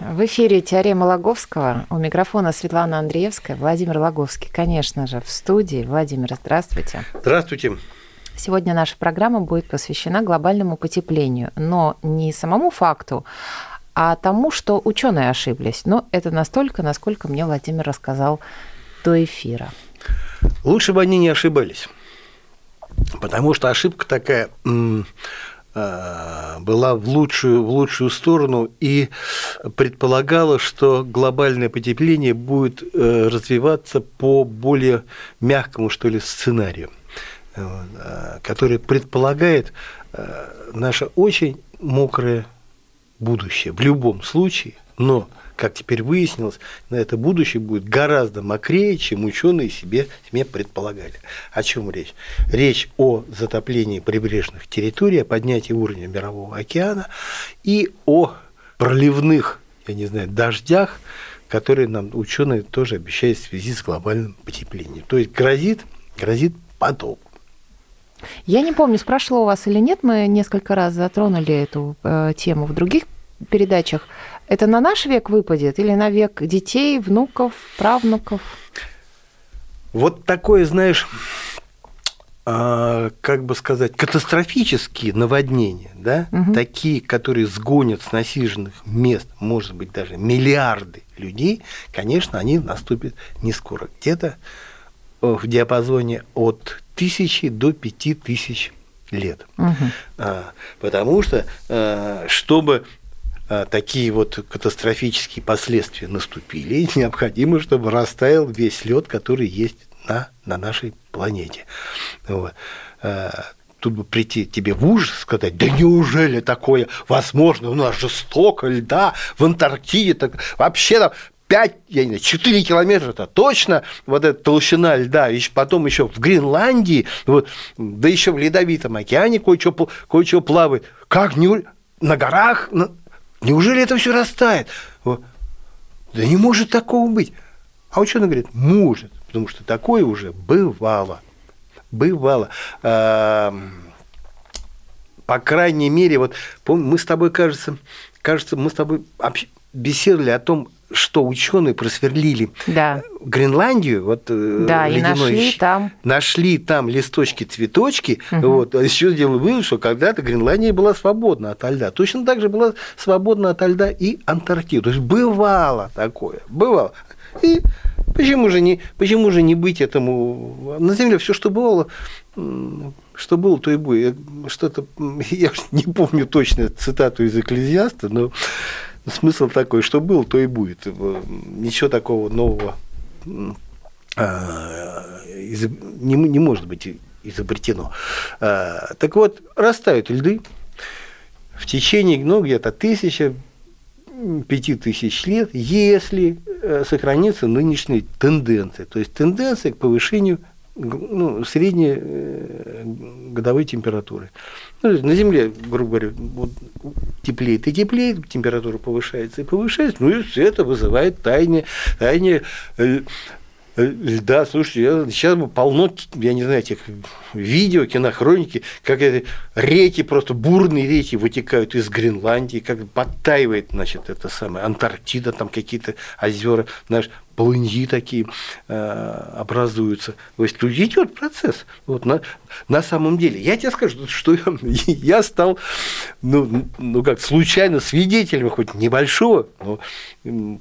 В эфире «Теорема Логовского». У микрофона Светлана Андреевская, Владимир Логовский, конечно же, в студии. Владимир, здравствуйте. Здравствуйте. Сегодня наша программа будет посвящена глобальному потеплению, но не самому факту, а тому, что ученые ошиблись. Но это настолько, насколько мне Владимир рассказал до эфира. Лучше бы они не ошибались, потому что ошибка такая была в лучшую, в лучшую сторону и предполагала, что глобальное потепление будет э, развиваться по более мягкому, что ли, сценарию, э, э, который предполагает э, наше очень мокрое будущее в любом случае, но как теперь выяснилось, на это будущее будет гораздо мокрее, чем ученые себе, себе предполагали. О чем речь? Речь о затоплении прибрежных территорий, о поднятии уровня мирового океана и о проливных, я не знаю, дождях, которые нам ученые тоже обещают в связи с глобальным потеплением. То есть грозит, грозит потоп. Я не помню, спрашивала у вас или нет, мы несколько раз затронули эту э, тему в других передачах. Это на наш век выпадет или на век детей, внуков, правнуков? Вот такое, знаешь, а, как бы сказать, катастрофические наводнения, да, Мгм. такие, которые сгонят с насиженных мест, может быть, даже миллиарды людей, конечно, они наступят не скоро. Где-то э, в диапазоне от тысячи до пяти тысяч лет. А, Потому что, э, чтобы такие вот катастрофические последствия наступили, необходимо, чтобы растаял весь лед, который есть на, на нашей планете. Вот. Э, Тут бы прийти тебе в ужас, сказать, да неужели такое возможно? У нас же столько льда в Антарктиде, так вообще там 5, я не знаю, 4 километра это точно, вот эта толщина льда, еще потом еще в Гренландии, вот, да еще в Ледовитом океане кое-что, кое-что плавает. Как, не, на горах, неужели это все растает? Да не может такого быть. А ученый говорит, может, потому что такое уже бывало. Бывало. По крайней мере, вот мы с тобой, кажется, кажется, мы с тобой беседовали о том, что ученые просверлили Да. Гренландию, вот э, Да, и ледяной нашли щ- там. нашли там листочки, цветочки, Мгм. вот, а еще сделали вывод, что когда-то Гренландия была свободна от льда. Точно так же была свободна от льда и Антарктида. То есть бывало такое, бывало. И почему же не, почему же не быть этому? На Земле все, что бывало, что было, то и будет. Что-то, я не помню точно цитату из Экклезиаста, но смысл такой, что было, то и будет. Э, Ничего такого нового изоб- не, не может быть изобретено. А, Так вот, растают льды в течение ну, где-то тысяча, пяти тысяч лет, если э, сохранится нынешняя тенденция. То есть тенденция к повышению ну, средней э, годовой температуры. Ну, на Земле, грубо говоря, вот теплеет и теплеет, температура повышается и повышается, ну и всё это вызывает таяние, таяние э, э, льда. Слушайте, я, сейчас полно, я не знаю, этих видео, кинохроники, как реки, просто бурные реки вытекают из Гренландии, как подтаивает, значит, это самое, Антарктида, там какие-то озера, знаешь, полыньи такие э, образуются. То есть тут идет процесс. Вот на, на самом деле. Я тебе скажу, что я, я стал, ну, ну как, случайно свидетелем хоть небольшого но,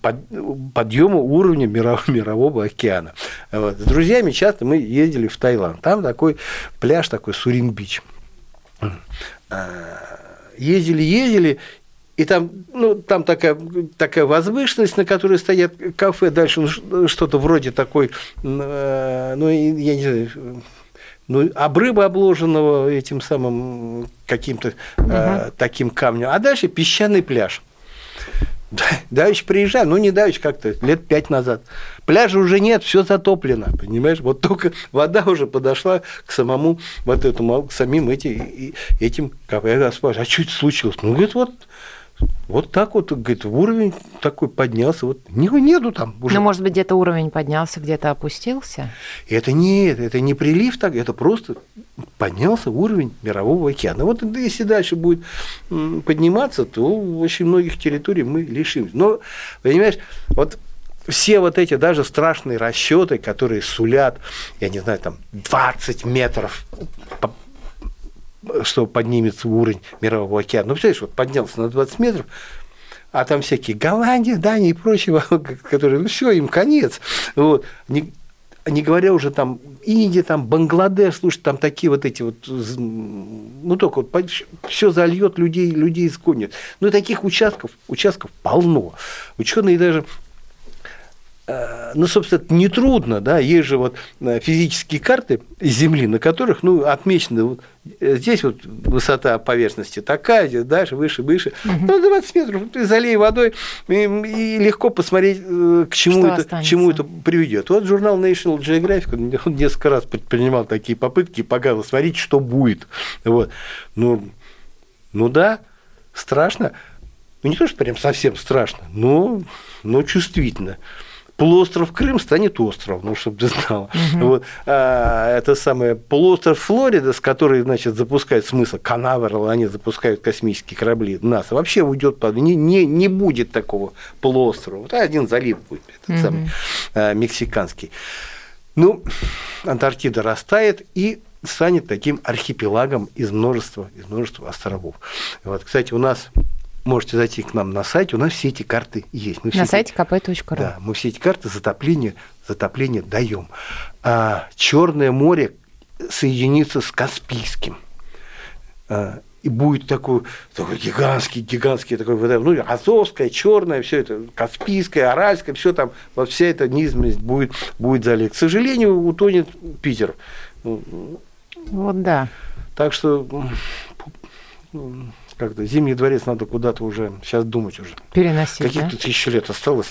под- подъема уровня мирового, мирового океана. Вот. С друзьями часто мы ездили в Таиланд. Там такой пляж, такой Сурин-Бич. Ездили, ездили, и там, ну, там такая, такая возвышенность, на которой стоят кафе, дальше ну, ш- что-то вроде такой, э, ну, я не знаю, ну, обрыва, обложенного этим самым каким-то э, таким камнем, а дальше песчаный пляж. Да, давич приезжай, ну не давич как-то, лет пять назад. Пляжа уже нет, все затоплено, понимаешь? Вот только вода уже подошла к самому, вот этому, к самим эти, этим кафе. Я спрашиваю, а что это случилось? Ну, говорит, вот вот так вот, говорит, уровень такой поднялся. Вот него нету там уже. Ну, может быть, где-то уровень поднялся, где-то опустился? Это не, это не прилив так, это просто поднялся уровень мирового океана. Вот если дальше будет подниматься, то очень многих территорий мы лишимся. Но, понимаешь, вот все вот эти даже страшные расчеты, которые сулят, я не знаю, там 20 метров что поднимется уровень мирового океана. Ну, представляешь, вот поднялся на 20 метров, а там всякие Голландия, Дания и прочие, которые, ну, все, им конец. Вот. Не, не говоря уже там Индия, там Бангладеш, слушай, там такие вот эти вот, ну только вот все зальет людей, людей изгонит. Ну таких участков, участков полно. Ученые даже ну, собственно, это нетрудно, да, есть же вот э, физические карты Земли, на которых, ну, отмечены вот э, здесь вот высота поверхности такая, здесь дальше, выше, выше, угу. ну, 20 метров, ты залей водой, и, и легко посмотреть, к чему, это, к чему это приведет. Вот журнал National Geographic, он несколько раз предпринимал такие попытки, показывал, смотрите, что будет. Вот. Ну, ну да, страшно. Ну, не то, что прям совсем страшно, но, но чувствительно полуостров Крым станет островом, ну, чтобы ты знал. Угу. Вот, а, это самое полуостров Флорида, с которой, значит, запускают смысл Канаверал, они запускают космические корабли НАСА, вообще уйдет под... Не, не, не будет такого полуострова. Вот один залив будет, этот угу. самый а, мексиканский. Ну, Антарктида растает и станет таким архипелагом из множества, из множества островов. Вот, кстати, у нас можете зайти к нам на сайт, у нас все эти карты есть. Мы на сайте kp.ru. Да, мы все эти карты затопления, затопления даем. А, Черное море соединится с Каспийским. А, и будет такой, такой гигантский, гигантский такой ну, Азовская, черная, все это, Каспийская, Аральская, все там, вот вся эта низменность будет, будет залить. К сожалению, утонет Питер. Вот да. Так что как-то Зимний дворец надо куда-то уже сейчас думать уже. Переносить. Каких да? тут еще лет осталось.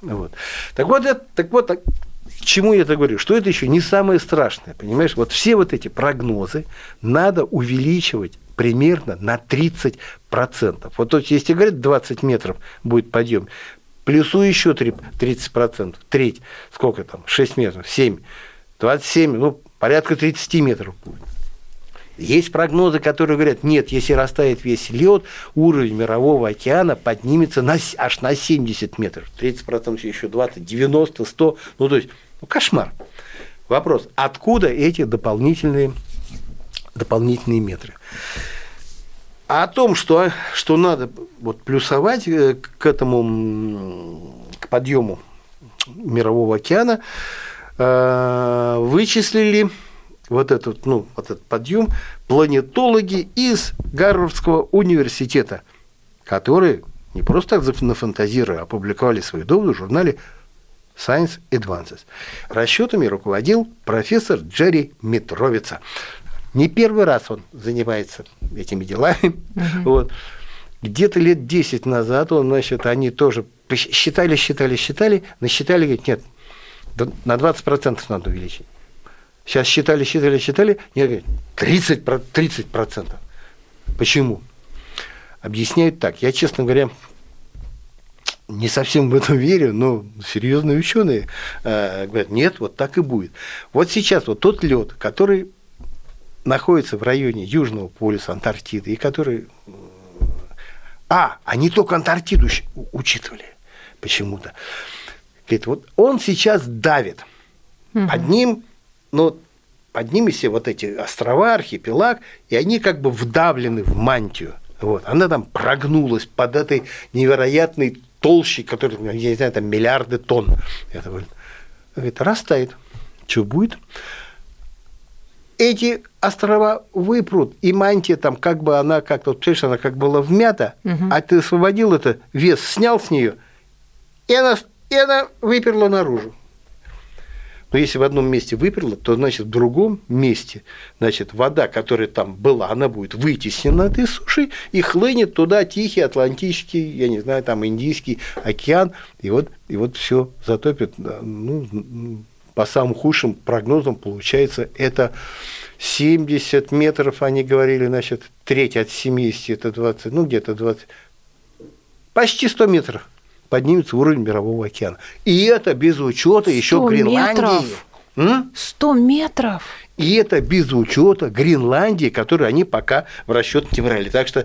Вот. Так вот, это, так вот, так, к чему я это говорю? Что это еще не самое страшное, понимаешь? Вот все вот эти прогнозы надо увеличивать примерно на 30%. Вот то есть, если говорят 20 метров будет подъем, плюсу еще 30%, треть, сколько там, 6 метров, 7, 27, ну, порядка 30 метров будет. Есть прогнозы, которые говорят, нет, если растает весь лед, уровень мирового океана поднимется на, аж на 70 метров. 30% еще 20, 90, 100. Ну, то есть, ну, кошмар. Вопрос, откуда эти дополнительные, дополнительные метры? А о том, что, что надо вот, плюсовать э, к этому, к подъему мирового океана, э, вычислили вот этот, ну, вот этот подъем планетологи из Гарвардского университета, которые не просто так нафантазируя, опубликовали свои доводы в журнале Science Advances. Расчетами руководил профессор Джерри Митровица. Не первый раз он занимается этими делами. Угу. Вот. Где-то лет 10 назад он, значит, они тоже считали, считали, считали, насчитали, говорит, нет, на 20% надо увеличить. Сейчас считали, считали, считали, нет, 30, 30%. Почему? Объясняют так. Я, честно говоря, не совсем в этом верю, но серьезные ученые э, говорят, нет, вот так и будет. Вот сейчас вот тот лед, который находится в районе Южного полюса Антарктиды, и который... А, они только Антарктиду учитывали почему-то. Говорит, вот он сейчас давит. Угу. Под ним но под ними все вот эти острова, архипелаг, и они как бы вдавлены в мантию. Вот. Она там прогнулась под этой невероятной толщей, которая, я не знаю, там миллиарды тонн. Это говорит, растает. Что будет? Эти острова выпрут, и мантия там как бы она как-то, вот, понимаешь, она как была вмята, угу. а ты освободил это, вес снял с нее, и она, и она выперла наружу. Но если в одном месте выперло, то значит в другом месте, значит, вода, которая там была, она будет вытеснена этой суши и хлынет туда Тихий, Атлантический, я не знаю, там Индийский океан, и вот, и вот все затопит, ну, по самым худшим прогнозам получается это 70 метров, они говорили, значит, треть от 70, это 20, ну где-то 20, почти 100 метров поднимется уровень мирового океана. И это без учета еще Гренландии. Метров. 100 метров. И это без учета Гренландии, которую они пока в расчет не брали. Так что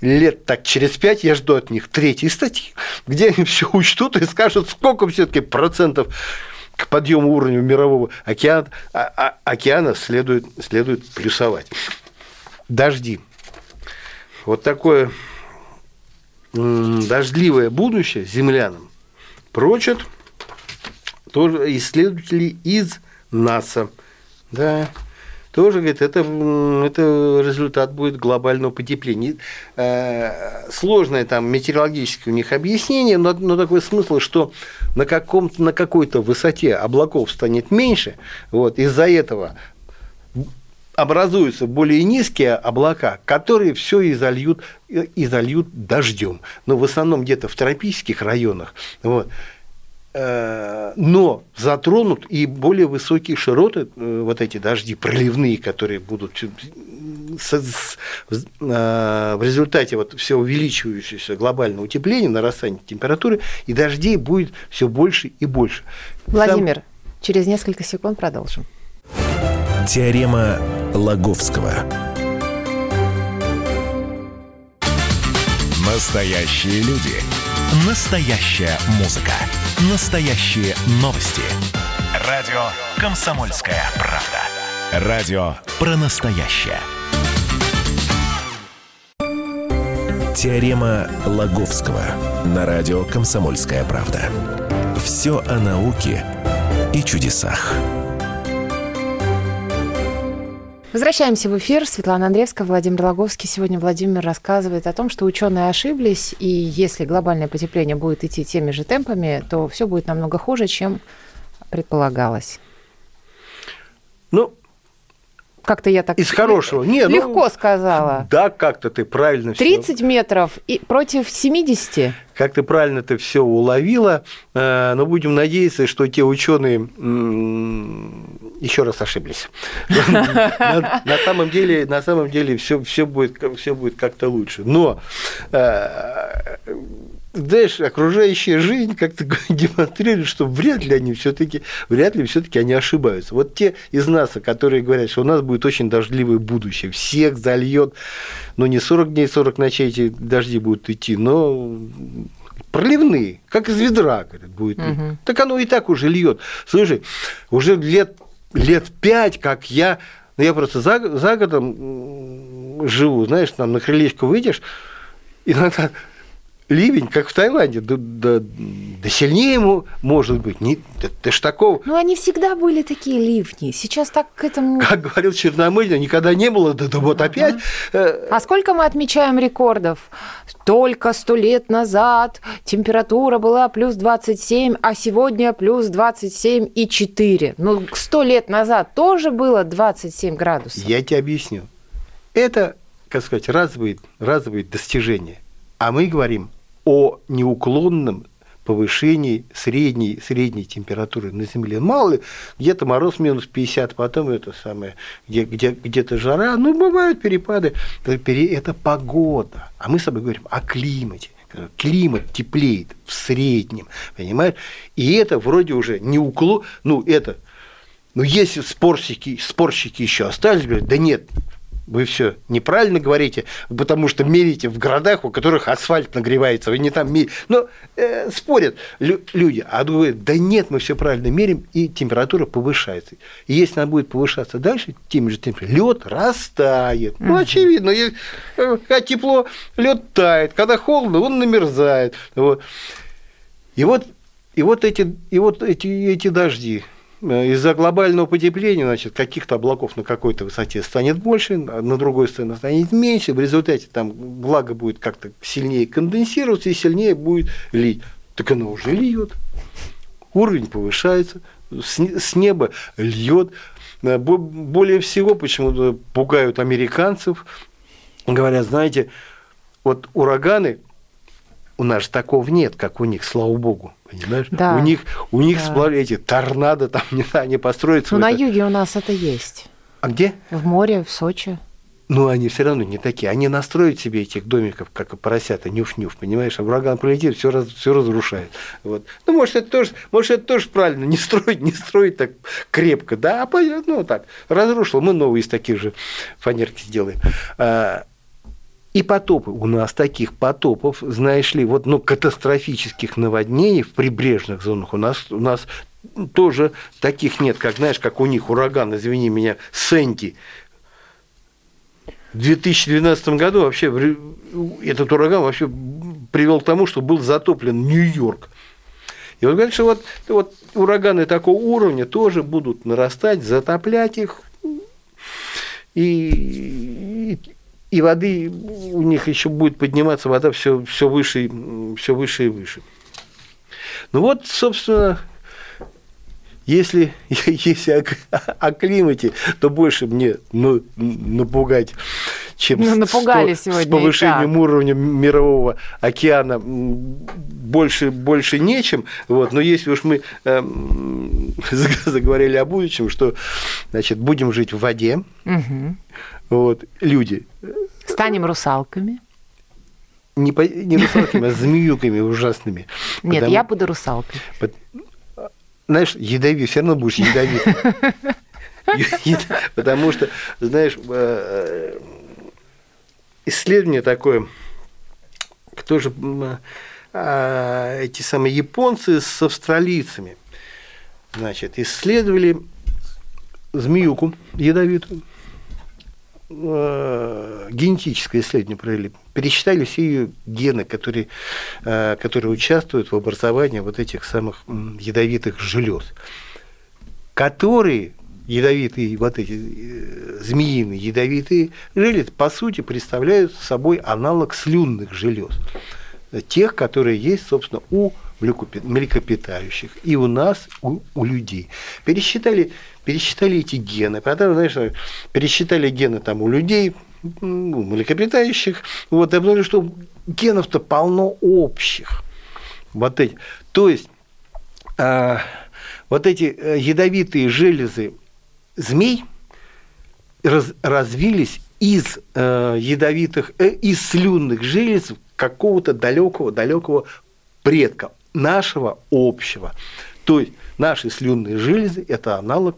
лет так через пять я жду от них третьей статьи, где они все учтут и скажут, сколько все-таки процентов к подъему уровня мирового океана, а, а, океана следует, следует плюсовать. Дожди. Вот такое дождливое будущее землянам прочат тоже исследователи из НАСА. Да, тоже, говорит, это, это результат будет глобального потепления. Э, сложное там метеорологическое у них объяснение, но, но такой смысл, что на, каком на какой-то высоте облаков станет меньше, вот, из-за этого образуются более низкие облака, которые все изольют, изольют дождем. Но в основном где-то в тропических районах. Вот. Э, но затронут и более высокие широты, э, вот эти дожди проливные, которые будут э, в результате вот все увеличивающегося глобального утепления, нарастания температуры, и дождей будет все больше и больше. Владимир, Сам... через несколько секунд продолжим. Теорема Лаговского. Настоящие люди. Настоящая музыка. Настоящие новости. Радио «Комсомольская правда». Радио про настоящее. Теорема Лаговского на радио «Комсомольская правда». Все о науке и чудесах. Возвращаемся в эфир. Светлана Андреевская, Владимир Логовский. Сегодня Владимир рассказывает о том, что ученые ошиблись, и если глобальное потепление будет идти теми же темпами, то все будет намного хуже, чем предполагалось. Ну, как-то я так из хорошего. Не, ну, легко ну, сказала. Да, как-то ты правильно 30 все. метров и против 70. Как ты правильно ты все уловила, э, но будем надеяться, что те ученые еще раз ошиблись. На самом деле, на самом деле все, все будет, все будет как-то лучше. Но э, знаешь, окружающая жизнь как-то демонстрирует, что вряд ли они все-таки, вряд ли все-таки они ошибаются. Вот те из нас, которые говорят, что у нас будет очень дождливое будущее, всех зальет, ну не 40 дней, 40 ночей эти дожди будут идти, но проливные, как из ведра, говорят, будет. Угу. Так оно и так уже льет. Слушай, уже лет лет пять, как я, ну я просто за, за годом живу, знаешь, там на крылечко выйдешь, иногда ливень, как в Таиланде, да, да, да сильнее ему может быть. Не, да, ты ж такого... Ну, они всегда были такие ливни. Сейчас так к этому... Как говорил Черномырдин, никогда не было, да, да вот опять... Э, а сколько мы отмечаем рекордов? Только сто лет назад температура была плюс 27, а сегодня плюс 27 и 4. Ну, сто лет назад тоже было 27 градусов. Я тебе объясню. Это, как сказать, разовые, разовые достижения. А мы говорим о неуклонном повышении средней, средней температуры на Земле. Мало ли, где-то мороз минус 50, потом это самое, где, где, где-то жара, ну, бывают перепады, это погода. А мы с тобой говорим о климате. Климат теплеет в среднем, понимаешь? И это вроде уже не уклон, ну, это, ну, если спорщики, спорщики еще остались, говорят, да нет, вы все неправильно говорите, потому что мерите в городах, у которых асфальт нагревается, вы не там мерите. Но э, спорят лю- люди, а говорят, да нет, мы все правильно мерим, и температура повышается. И если она будет повышаться дальше, тем же температурой, лед растает. Ну, очевидно, если, э, когда тепло, лед тает, когда холодно, он намерзает. Вот. И вот, и вот эти, и вот эти, эти дожди, из-за глобального потепления, значит, каких-то облаков на какой-то высоте станет больше, на другой стороне станет меньше, в результате там влага будет как-то сильнее конденсироваться и сильнее будет лить. Так оно уже льет. Уровень повышается, с неба льет. Более всего почему-то пугают американцев, говорят, знаете, вот ураганы у нас такого нет, как у них, слава богу. Понимаешь? Да. У них, у них да. сплав... эти торнадо там не знаю, они построятся. Ну, на юге у нас это есть. А где? В море, в Сочи. Ну, они все равно не такие. Они настроят себе этих домиков, как поросята, нюф-нюф, понимаешь? А ураган прилетит, все, раз, все разрушает. Вот. Ну, может, это тоже, может, это тоже правильно, не строить, не строить так крепко, да, а ну, так, разрушил, мы новые из таких же фанерки сделаем. И потопы. У нас таких потопов, знаешь ли, вот, ну, катастрофических наводнений в прибрежных зонах у нас, у нас тоже таких нет, как, знаешь, как у них ураган, извини меня, Сенти. В 2012 году вообще этот ураган вообще привел к тому, что был затоплен Нью-Йорк. И вот говорят, что вот, вот ураганы такого уровня тоже будут нарастать, затоплять их. И, и воды у них еще будет подниматься вода все, все выше, все выше и выше. Ну вот, собственно, если, если о, о климате, то больше мне ну, напугать, чем ну, напугали с, сегодня с повышением уровня мирового океана больше, больше нечем. Вот. Но если уж мы э, заговорили о будущем, что значит, будем жить в воде, угу. Вот, люди. Станем русалками. Не, по, не русалками, а змеюками ужасными. Нет, потому, я буду русалкой. Знаешь, ядовит, все равно будешь ядовит. Потому что, знаешь, исследование такое, кто же эти самые японцы с австралийцами, значит, исследовали змеюку ядовитую, э, генетическое исследование провели, пересчитали все ее гены, которые, э, которые участвуют в образовании вот этих самых ядовитых желез, которые ядовитые, вот эти э, змеиные ядовитые железы, по сути, представляют собой аналог слюнных желез, тех, которые есть, собственно, у млекопитающих и у нас, у, у людей. Пересчитали, пересчитали эти гены, потом, знаешь, пересчитали гены там у людей, у млекопитающих, вот, и обнаружили, что генов-то полно общих. Вот эти. То есть, э, вот эти э, ядовитые железы змей раз, развились из э, ядовитых, э, из слюнных желез какого-то далекого, далекого предка, нашего общего. То есть наши слюнные железы – это аналог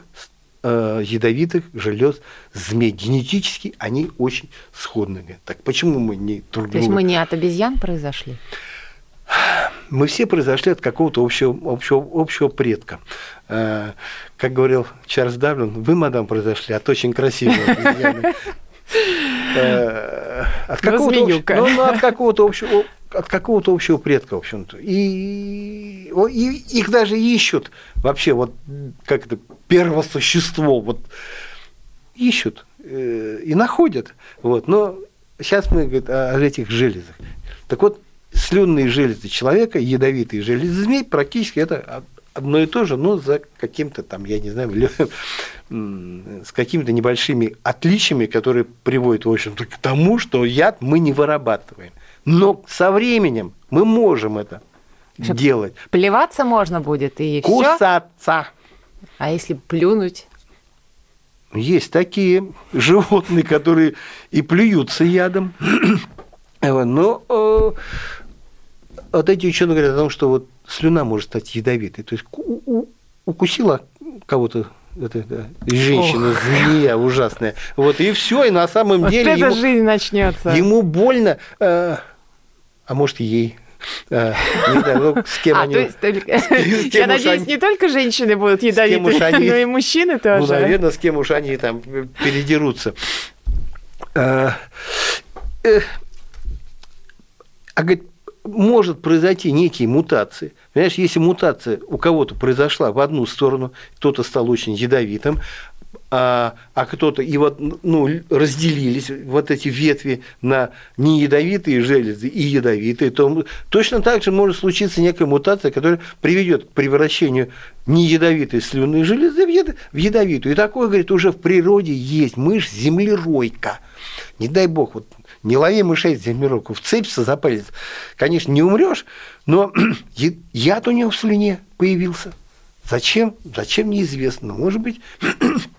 э, ядовитых желез змей. Генетически они очень сходны. Так почему мы не друг То есть мы не от обезьян произошли? Мы все произошли от какого-то общего, общего, общего предка. Э, как говорил Чарльз Даблин, вы, мадам, произошли от очень красивого обезьяны. Э, от какого-то, ну, ну, от какого-то общего от какого-то общего предка, в общем-то. И, и их даже ищут вообще, вот как это, первое существо, вот ищут э, и находят. Вот. Но сейчас мы говорим о этих железах. Так вот, слюнные железы человека, ядовитые железы змей, практически это одно и то же, но за каким-то там, я не знаю, с какими-то небольшими отличиями, которые приводят, в общем-то, к тому, что яд мы не вырабатываем. Но со временем мы можем это Что, делать. Плеваться можно будет и Кусаться. Всё? А если плюнуть? Есть такие животные, которые и плюются ядом. Но э, вот эти ученые говорят о том, что вот слюна может стать ядовитой. То есть укусила кого-то это, да, женщина, Ох. змея ужасная. Вот и все, и на самом вот деле. Это ему, жизнь начнется. Ему больно. Э, а может, ей. А, не знаю, ну, с кем а, они... То есть, только... Я надеюсь, они... не только женщины будут ядовиты, они... но и мужчины тоже. Ну, наверное, с кем уж они там передерутся. А, э, а говорит, может произойти некие мутации. Понимаешь, если мутация у кого-то произошла в одну сторону, кто-то стал очень ядовитым, а, а кто-то, и вот ну, разделились вот эти ветви на неядовитые железы и ядовитые, то точно так же может случиться некая мутация, которая приведет к превращению неядовитой слюнной железы в ядовитую. И такое, говорит, уже в природе есть. Мышь землеройка. Не дай бог, вот не лови мышей землеройку, вцепится за палец. Конечно, не умрешь, но яд у него в слюне появился. Зачем? Зачем неизвестно. Может быть,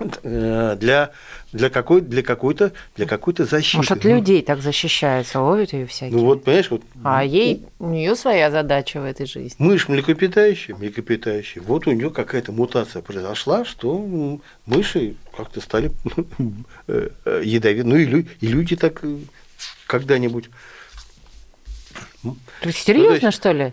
для, для, какой, для какой-то для какой-то защиты. Может, от людей так защищается, ловит ее всякие. Ну вот, понимаешь, вот. А ей у нее своя задача в этой жизни. Мышь млекопитающая, млекопитающая. Вот у нее какая-то мутация произошла, что мыши как-то стали э, э, ядовиты. Ну и, и люди так когда-нибудь. Ты серьезно, ну, что ли?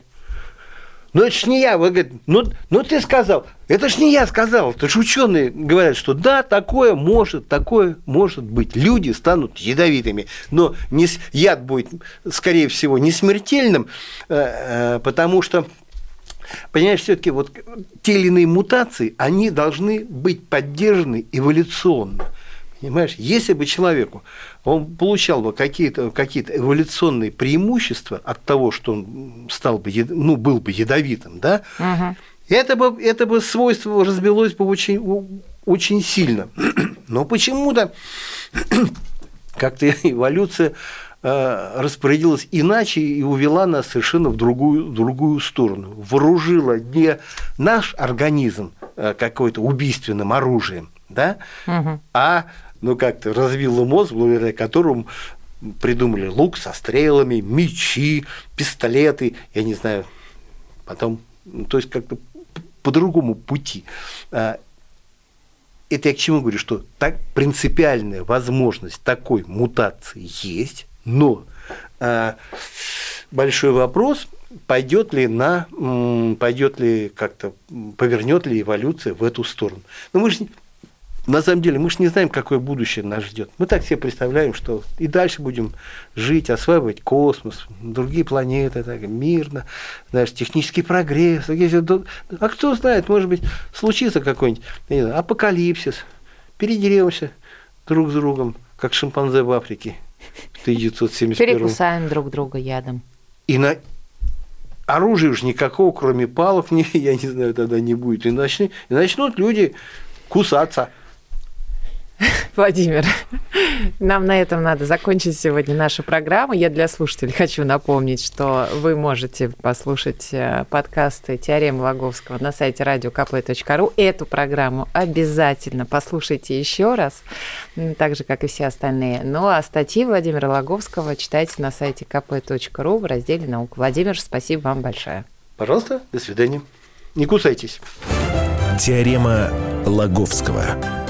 Ну, это ж не я. Вы говорите, ну, ну ты сказал. Это ж не я сказал. Это ж ученые говорят, что да, такое может, такое может быть. Люди станут ядовитыми. Но не, яд будет, скорее всего, не смертельным, э, э, потому что Понимаешь, все-таки вот те или иные мутации, они должны быть поддержаны эволюционно. Понимаешь, если бы человеку он получал бы какие-то какие эволюционные преимущества от того, что он стал бы, ну, был бы ядовитым, да, угу. это, бы, это бы свойство разбилось бы очень, очень сильно. Но почему-то как-то эволюция э, распорядилась иначе и увела нас совершенно в другую, в другую сторону. Вооружила не наш организм э, какой-то убийственным оружием, да, угу. а ну, как-то развило мозг, благодаря которому придумали лук со стрелами, мечи, пистолеты, я не знаю, потом, ну, то есть как-то по другому пути. А, это я к чему говорю, что так принципиальная возможность такой мутации есть, но а, большой вопрос, пойдет ли на, пойдет ли как-то, повернет ли эволюция в эту сторону. Но мы же на самом деле мы же не знаем, какое будущее нас ждет. Мы так себе представляем, что и дальше будем жить, осваивать космос, другие планеты, так, мирно, знаешь, технический прогресс. А кто знает, может быть, случится какой-нибудь знаю, апокалипсис, передеремся друг с другом, как шимпанзе в Африке в 1971 Перекусаем друг друга ядом. И на оружия уж никакого, кроме палок, не, я не знаю, тогда не будет. И, начнут, и начнут люди кусаться. Владимир, нам на этом надо закончить сегодня нашу программу. Я для слушателей хочу напомнить, что вы можете послушать э, подкасты Теоремы Логовского на сайте radiokp.ru. Эту программу обязательно послушайте еще раз, так же, как и все остальные. Ну а статьи Владимира Логовского читайте на сайте kp.ru в разделе «Наука». Владимир, спасибо вам большое. Пожалуйста, до свидания. Не кусайтесь. Теорема Лаговского.